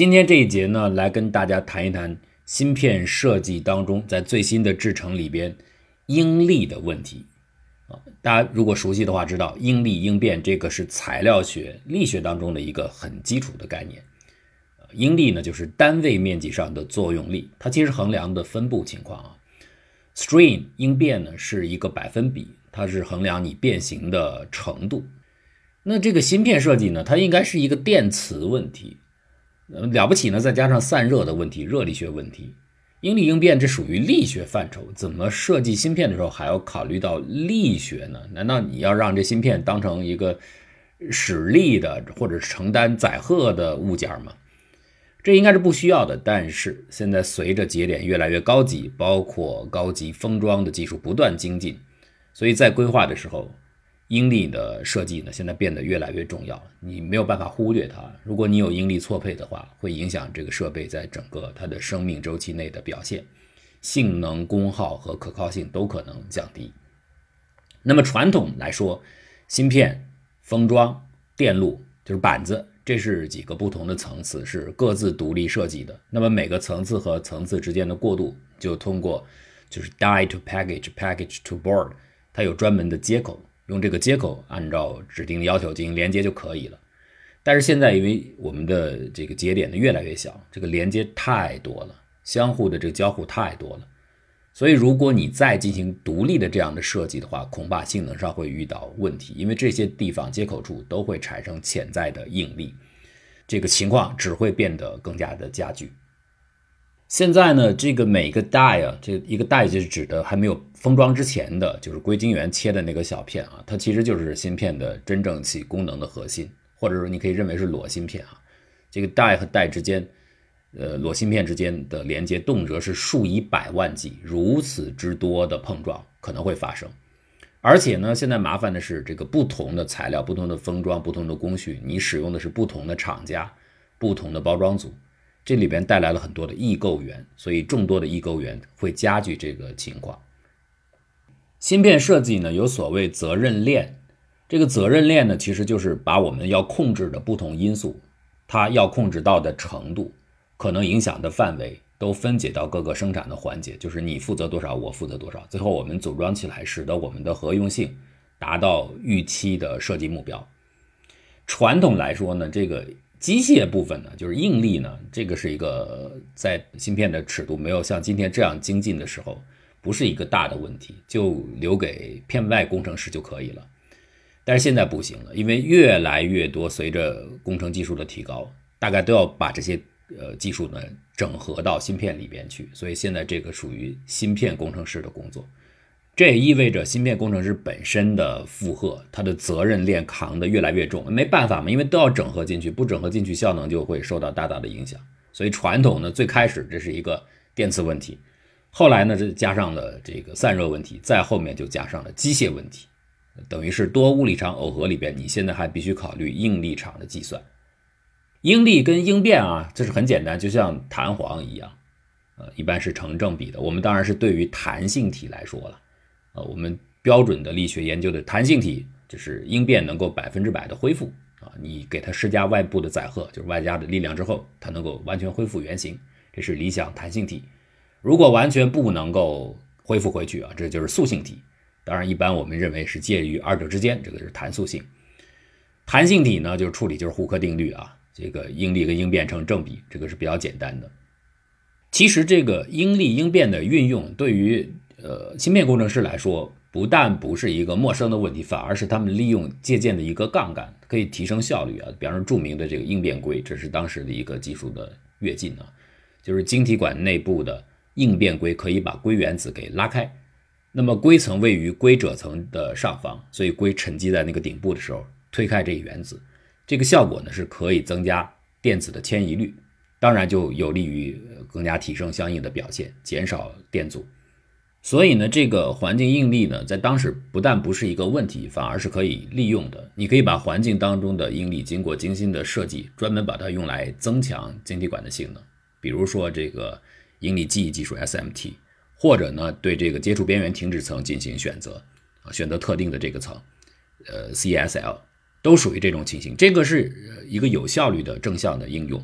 今天这一节呢，来跟大家谈一谈芯片设计当中，在最新的制程里边，应力的问题。啊，大家如果熟悉的话，知道应力应变这个是材料学、力学当中的一个很基础的概念。应力呢，就是单位面积上的作用力，它其实衡量的分布情况啊。strain 应变呢是一个百分比，它是衡量你变形的程度。那这个芯片设计呢，它应该是一个电磁问题，了不起呢，再加上散热的问题、热力学问题。应力应变这属于力学范畴，怎么设计芯片的时候还要考虑到力学呢？难道你要让这芯片当成一个使力的或者承担载荷的物件吗？这应该是不需要的。但是现在随着节点越来越高级，包括高级封装的技术不断精进，所以在规划的时候。应力的设计呢，现在变得越来越重要，你没有办法忽略它。如果你有应力错配的话，会影响这个设备在整个它的生命周期内的表现，性能、功耗和可靠性都可能降低。那么传统来说，芯片、封装、电路就是板子，这是几个不同的层次，是各自独立设计的。那么每个层次和层次之间的过渡，就通过就是 die to package、package to board，它有专门的接口。用这个接口按照指定的要求进行连接就可以了。但是现在因为我们的这个节点呢越来越小，这个连接太多了，相互的这个交互太多了，所以如果你再进行独立的这样的设计的话，恐怕性能上会遇到问题，因为这些地方接口处都会产生潜在的应力，这个情况只会变得更加的加剧。现在呢，这个每个 die 啊，这一个 die 就是指的还没有封装之前的，就是硅晶圆切的那个小片啊，它其实就是芯片的真正起功能的核心，或者说你可以认为是裸芯片啊。这个 die 和 die 之间，呃，裸芯片之间的连接动辄是数以百万计，如此之多的碰撞可能会发生。而且呢，现在麻烦的是这个不同的材料、不同的封装、不同的工序，你使用的是不同的厂家、不同的包装组。这里边带来了很多的异构源，所以众多的异构源会加剧这个情况。芯片设计呢，有所谓责任链，这个责任链呢，其实就是把我们要控制的不同因素，它要控制到的程度，可能影响的范围，都分解到各个生产的环节，就是你负责多少，我负责多少，最后我们组装起来，使得我们的合用性达到预期的设计目标。传统来说呢，这个。机械部分呢，就是应力呢，这个是一个在芯片的尺度没有像今天这样精进的时候，不是一个大的问题，就留给片外工程师就可以了。但是现在不行了，因为越来越多，随着工程技术的提高，大概都要把这些呃技术呢整合到芯片里边去，所以现在这个属于芯片工程师的工作。这也意味着芯片工程师本身的负荷，他的责任链扛得越来越重，没办法嘛，因为都要整合进去，不整合进去，效能就会受到大大的影响。所以传统呢，最开始这是一个电磁问题，后来呢，这加上了这个散热问题，再后面就加上了机械问题，等于是多物理场耦合里边，你现在还必须考虑应力场的计算。应力跟应变啊，这是很简单，就像弹簧一样，呃，一般是成正比的。我们当然是对于弹性体来说了。啊，我们标准的力学研究的弹性体，就是应变能够百分之百的恢复啊。你给它施加外部的载荷，就是外加的力量之后，它能够完全恢复原形，这是理想弹性体。如果完全不能够恢复回去啊，这就是塑性体。当然，一般我们认为是介于二者之间，这个是弹塑性。弹性体呢，就是处理就是胡克定律啊，这个应力跟应变成正比，这个是比较简单的。其实这个应力应变的运用对于呃，芯片工程师来说，不但不是一个陌生的问题，反而是他们利用借鉴的一个杠杆，可以提升效率啊。比方说，著名的这个应变硅，这是当时的一个技术的跃进啊，就是晶体管内部的应变硅可以把硅原子给拉开，那么硅层位于硅褶层的上方，所以硅沉积在那个顶部的时候，推开这一原子，这个效果呢是可以增加电子的迁移率，当然就有利于更加提升相应的表现，减少电阻。所以呢，这个环境应力呢，在当时不但不是一个问题，反而是可以利用的。你可以把环境当中的应力经过精心的设计，专门把它用来增强晶体管的性能。比如说这个应力记忆技术 SMT，或者呢，对这个接触边缘停止层进行选择啊，选择特定的这个层，呃，CSL 都属于这种情形。这个是一个有效率的正向的应用。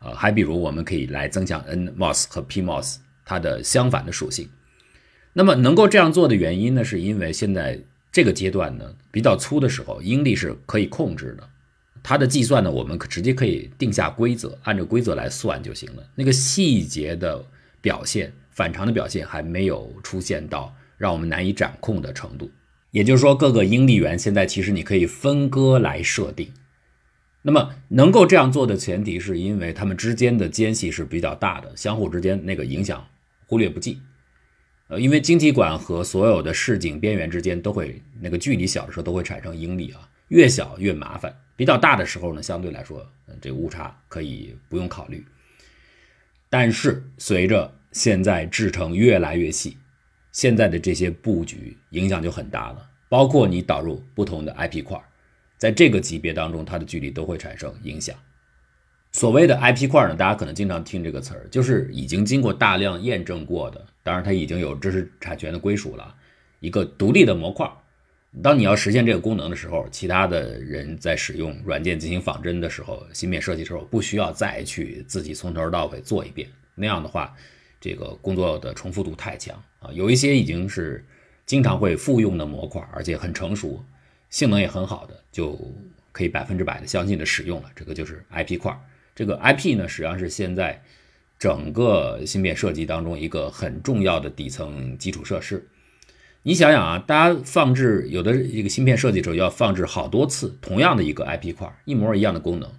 啊，还比如我们可以来增强 NMOS 和 PMOS 它的相反的属性。那么能够这样做的原因呢，是因为现在这个阶段呢比较粗的时候，应力是可以控制的。它的计算呢，我们可直接可以定下规则，按照规则来算就行了。那个细节的表现、反常的表现还没有出现到让我们难以掌控的程度。也就是说，各个应力源现在其实你可以分割来设定。那么能够这样做的前提，是因为它们之间的间隙是比较大的，相互之间那个影响忽略不计。呃，因为晶体管和所有的市井边缘之间都会那个距离小的时候都会产生应力啊，越小越麻烦。比较大的时候呢，相对来说，这个误差可以不用考虑。但是随着现在制程越来越细，现在的这些布局影响就很大了。包括你导入不同的 IP 块，在这个级别当中，它的距离都会产生影响。所谓的 IP 块呢，大家可能经常听这个词儿，就是已经经过大量验证过的，当然它已经有知识产权的归属了，一个独立的模块。当你要实现这个功能的时候，其他的人在使用软件进行仿真的时候，芯片设计的时候不需要再去自己从头到尾做一遍。那样的话，这个工作的重复度太强啊。有一些已经是经常会复用的模块，而且很成熟，性能也很好的，就可以百分之百的相信的使用了。这个就是 IP 块。这个 IP 呢，实际上是现在整个芯片设计当中一个很重要的底层基础设施。你想想啊，大家放置有的一个芯片设计时候要放置好多次同样的一个 IP 块，一模一样的功能。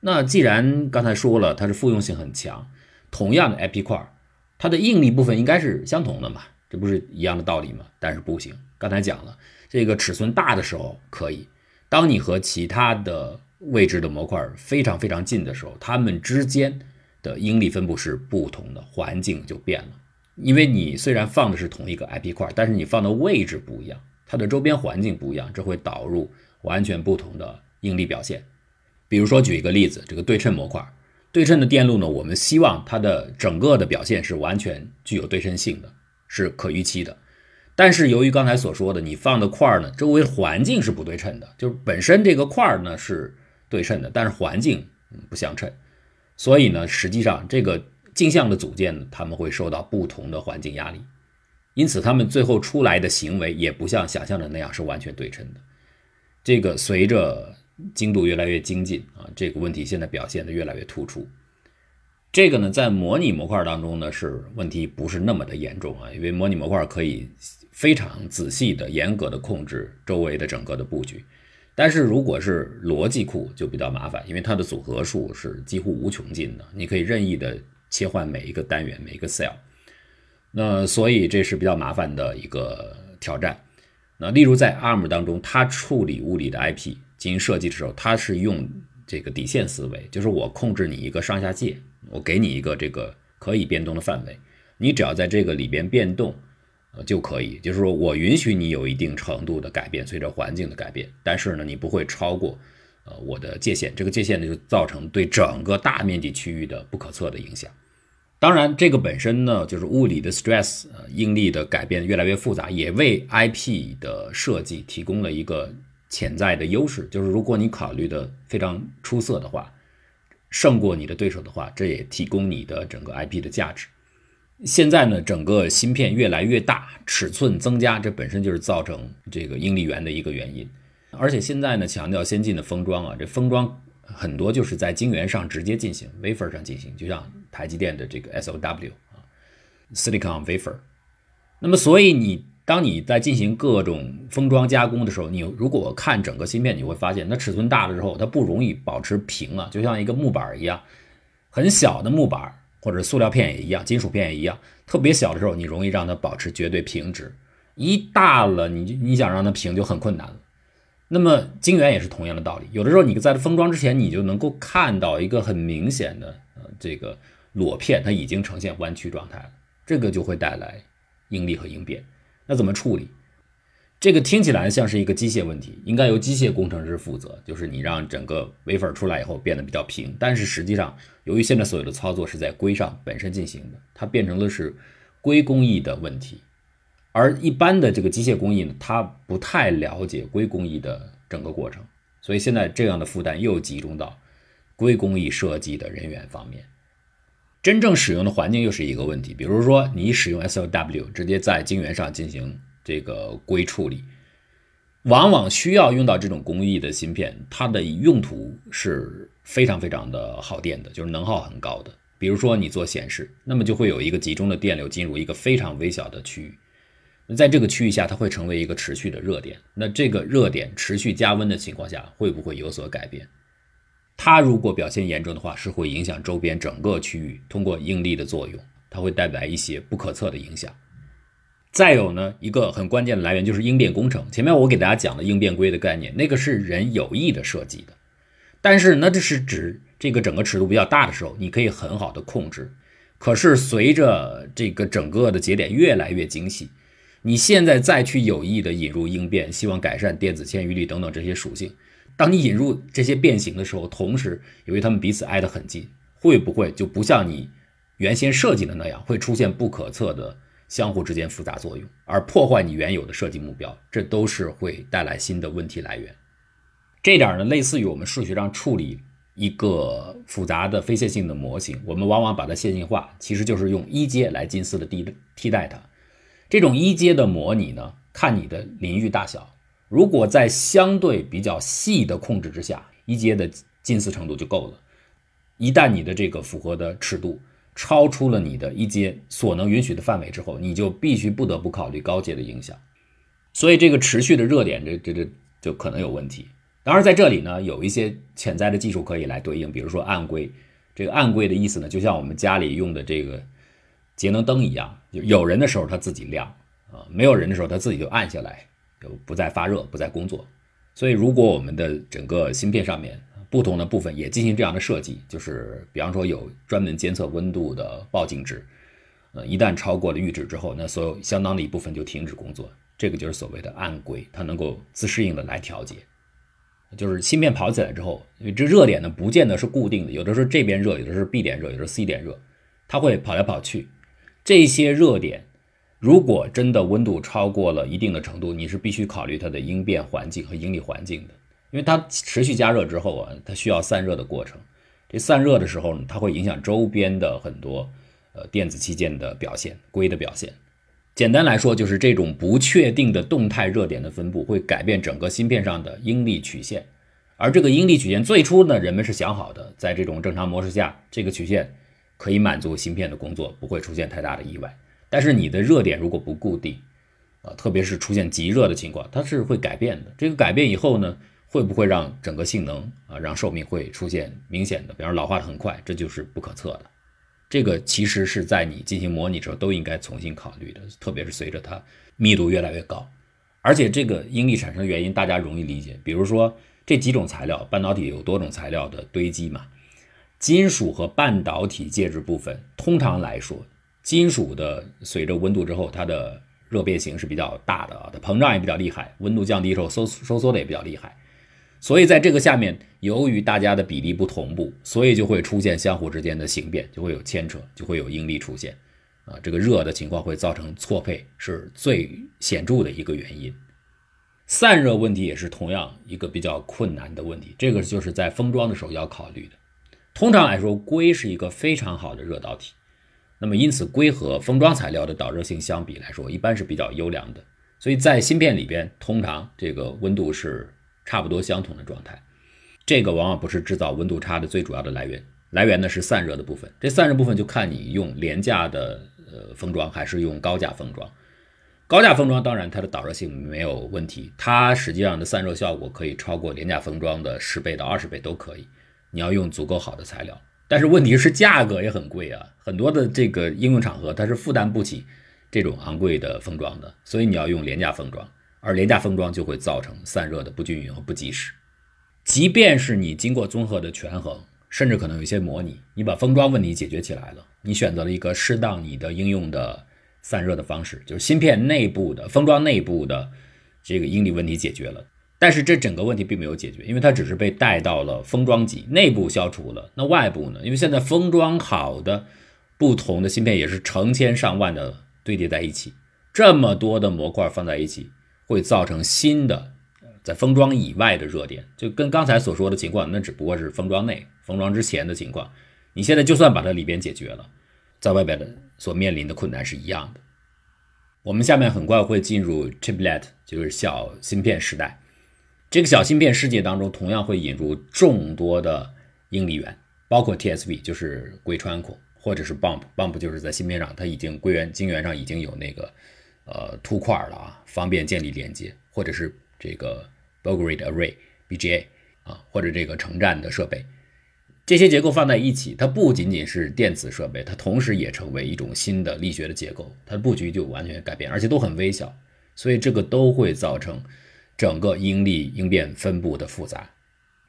那既然刚才说了它是复用性很强，同样的 IP 块，它的应力部分应该是相同的嘛？这不是一样的道理吗？但是不行。刚才讲了，这个尺寸大的时候可以，当你和其他的位置的模块非常非常近的时候，它们之间的应力分布是不同的，环境就变了。因为你虽然放的是同一个 IP 块，但是你放的位置不一样，它的周边环境不一样，这会导入完全不同的应力表现。比如说举一个例子，这个对称模块，对称的电路呢，我们希望它的整个的表现是完全具有对称性的，是可预期的。但是由于刚才所说的，你放的块呢，周围环境是不对称的，就是本身这个块呢是对称的，但是环境不相称，所以呢，实际上这个。镜像的组件呢，他们会受到不同的环境压力，因此他们最后出来的行为也不像想象的那样是完全对称的。这个随着精度越来越精进啊，这个问题现在表现的越来越突出。这个呢，在模拟模块当中呢，是问题不是那么的严重啊，因为模拟模块可以非常仔细的、严格的控制周围的整个的布局。但是如果是逻辑库就比较麻烦，因为它的组合数是几乎无穷尽的，你可以任意的。切换每一个单元，每一个 cell，那所以这是比较麻烦的一个挑战。那例如在 ARM 当中，它处理物理的 IP 进行设计的时候，它是用这个底线思维，就是我控制你一个上下界，我给你一个这个可以变动的范围，你只要在这个里边变动，就可以，就是说我允许你有一定程度的改变，随着环境的改变，但是呢，你不会超过。呃，我的界限，这个界限呢，就造成对整个大面积区域的不可测的影响。当然，这个本身呢，就是物理的 stress，呃，应力的改变越来越复杂，也为 IP 的设计提供了一个潜在的优势。就是如果你考虑的非常出色的话，胜过你的对手的话，这也提供你的整个 IP 的价值。现在呢，整个芯片越来越大，尺寸增加，这本身就是造成这个应力源的一个原因。而且现在呢，强调先进的封装啊，这封装很多就是在晶圆上直接进行，wafer 上进行，就像台积电的这个 SOW 啊，silicon wafer。那么，所以你当你在进行各种封装加工的时候，你如果看整个芯片，你会发现，那尺寸大了之后，它不容易保持平啊，就像一个木板一样，很小的木板或者塑料片也一样，金属片也一样，特别小的时候，你容易让它保持绝对平直，一大了，你你想让它平就很困难了。那么晶圆也是同样的道理，有的时候你在封装之前，你就能够看到一个很明显的呃这个裸片，它已经呈现弯曲状态了，这个就会带来应力和应变。那怎么处理？这个听起来像是一个机械问题，应该由机械工程师负责，就是你让整个 wafer 出来以后变得比较平。但是实际上，由于现在所有的操作是在硅上本身进行的，它变成了是硅工艺的问题。而一般的这个机械工艺呢，它不太了解硅工艺的整个过程，所以现在这样的负担又集中到硅工艺设计的人员方面。真正使用的环境又是一个问题，比如说你使用 SOW 直接在晶圆上进行这个硅处理，往往需要用到这种工艺的芯片，它的用途是非常非常的耗电的，就是能耗很高的。比如说你做显示，那么就会有一个集中的电流进入一个非常微小的区域，那在这个区域下，它会成为一个持续的热点。那这个热点持续加温的情况下，会不会有所改变？它如果表现严重的话，是会影响周边整个区域。通过应力的作用，它会带来一些不可测的影响。再有呢，一个很关键的来源就是应变工程。前面我给大家讲的应变硅的概念，那个是人有意的设计的，但是那这是指。这个整个尺度比较大的时候，你可以很好的控制。可是随着这个整个的节点越来越精细，你现在再去有意的引入应变，希望改善电子迁移率等等这些属性，当你引入这些变形的时候，同时由于它们彼此挨得很近，会不会就不像你原先设计的那样，会出现不可测的相互之间复杂作用，而破坏你原有的设计目标？这都是会带来新的问题来源。这点呢，类似于我们数学上处理。一个复杂的非线性的模型，我们往往把它线性化，其实就是用一阶来近似的替替代它。这种一阶的模拟呢，看你的邻域大小。如果在相对比较细的控制之下，一阶的近似程度就够了。一旦你的这个符合的尺度超出了你的一阶所能允许的范围之后，你就必须不得不考虑高阶的影响。所以这个持续的热点，这这这就可能有问题。当然，在这里呢，有一些潜在的技术可以来对应，比如说暗硅。这个暗硅的意思呢，就像我们家里用的这个节能灯一样，就有人的时候它自己亮啊，没有人的时候它自己就暗下来，就不再发热，不再工作。所以，如果我们的整个芯片上面不同的部分也进行这样的设计，就是比方说有专门监测温度的报警值，呃，一旦超过了阈值之后，那所有相当的一部分就停止工作。这个就是所谓的暗硅，它能够自适应的来调节。就是芯片跑起来之后，因为这热点呢不见得是固定的，有的时候这边热，有的是 B 点热，有的是 C 点热，它会跑来跑去。这些热点如果真的温度超过了一定的程度，你是必须考虑它的应变环境和应力环境的，因为它持续加热之后啊，它需要散热的过程。这散热的时候呢，它会影响周边的很多呃电子器件的表现、硅的表现。简单来说，就是这种不确定的动态热点的分布会改变整个芯片上的应力曲线，而这个应力曲线最初呢，人们是想好的，在这种正常模式下，这个曲线可以满足芯片的工作，不会出现太大的意外。但是你的热点如果不固定，啊，特别是出现极热的情况，它是会改变的。这个改变以后呢，会不会让整个性能啊，让寿命会出现明显的，比方说老化的很快，这就是不可测的。这个其实是在你进行模拟时候都应该重新考虑的，特别是随着它密度越来越高，而且这个应力产生的原因大家容易理解，比如说这几种材料，半导体有多种材料的堆积嘛，金属和半导体介质部分，通常来说，金属的随着温度之后，它的热变形是比较大的啊，它膨胀也比较厉害，温度降低之后收收缩的也比较厉害。所以在这个下面，由于大家的比例不同步，所以就会出现相互之间的形变，就会有牵扯，就会有应力出现。啊，这个热的情况会造成错配，是最显著的一个原因。散热问题也是同样一个比较困难的问题，这个就是在封装的时候要考虑的。通常来说，硅是一个非常好的热导体，那么因此硅和封装材料的导热性相比来说，一般是比较优良的。所以在芯片里边，通常这个温度是。差不多相同的状态，这个往往不是制造温度差的最主要的来源，来源呢是散热的部分。这散热部分就看你用廉价的呃封装还是用高价封装。高价封装当然它的导热性没有问题，它实际上的散热效果可以超过廉价封装的十倍到二十倍都可以。你要用足够好的材料，但是问题是价格也很贵啊，很多的这个应用场合它是负担不起这种昂贵的封装的，所以你要用廉价封装。而廉价封装就会造成散热的不均匀和不及时。即便是你经过综合的权衡，甚至可能有一些模拟，你把封装问题解决起来了，你选择了一个适当你的应用的散热的方式，就是芯片内部的封装内部的这个应力问题解决了。但是这整个问题并没有解决，因为它只是被带到了封装级内部消除了。那外部呢？因为现在封装好的不同的芯片也是成千上万的堆叠在一起，这么多的模块放在一起。会造成新的在封装以外的热点，就跟刚才所说的情况，那只不过是封装内、封装之前的情况。你现在就算把它里边解决了，在外边的所面临的困难是一样的。我们下面很快会进入 chiplet，就是小芯片时代。这个小芯片世界当中，同样会引入众多的应力源，包括 TSV，就是硅穿孔，或者是 bump，bump 就是在芯片上它已经硅圆晶圆上已经有那个呃凸块了啊，方便建立连接，或者是这个 b o g r i d Array（BGA） 啊，或者这个成站的设备。这些结构放在一起，它不仅仅是电子设备，它同时也成为一种新的力学的结构，它的布局就完全改变，而且都很微小，所以这个都会造成整个应力应变分布的复杂。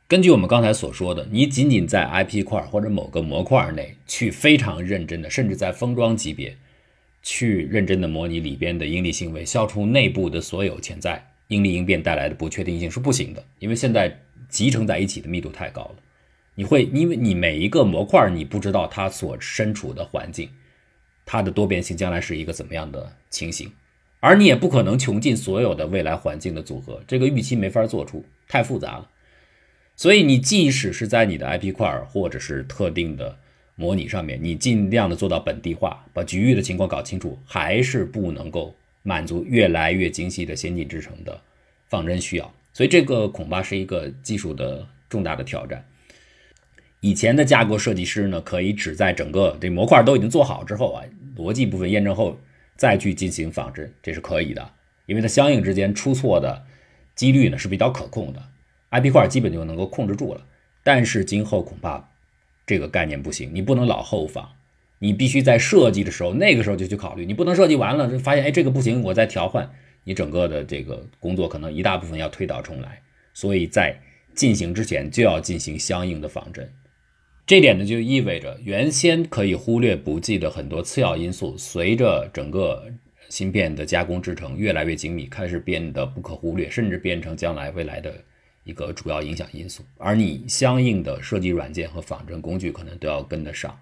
根据我们刚才所说的，你仅仅在 IP 块或者某个模块内去非常认真的，甚至在封装级别去认真的模拟里边的应力行为，消除内部的所有潜在应力应变带来的不确定性是不行的，因为现在集成在一起的密度太高了。你会因为你每一个模块，你不知道它所身处的环境，它的多变性将来是一个怎么样的情形，而你也不可能穷尽所有的未来环境的组合，这个预期没法做出，太复杂了。所以你即使是在你的 IP 块或者是特定的模拟上面，你尽量的做到本地化，把局域的情况搞清楚，还是不能够满足越来越精细的先进制程的仿真需要。所以这个恐怕是一个技术的重大的挑战。以前的架构设计师呢，可以只在整个这模块都已经做好之后啊，逻辑部分验证后再去进行仿真，这是可以的，因为它相应之间出错的几率呢是比较可控的，IP 块基本就能够控制住了。但是今后恐怕这个概念不行，你不能老后仿，你必须在设计的时候那个时候就去考虑，你不能设计完了就发现哎这个不行，我再调换，你整个的这个工作可能一大部分要推倒重来，所以在进行之前就要进行相应的仿真。这点呢，就意味着原先可以忽略不计的很多次要因素，随着整个芯片的加工制程越来越精密，开始变得不可忽略，甚至变成将来未来的一个主要影响因素。而你相应的设计软件和仿真工具可能都要跟得上，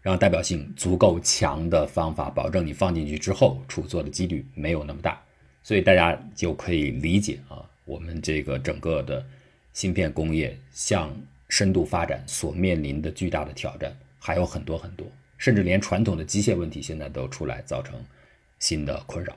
让代表性足够强的方法，保证你放进去之后出错的几率没有那么大。所以大家就可以理解啊，我们这个整个的芯片工业向。深度发展所面临的巨大的挑战还有很多很多，甚至连传统的机械问题现在都出来，造成新的困扰。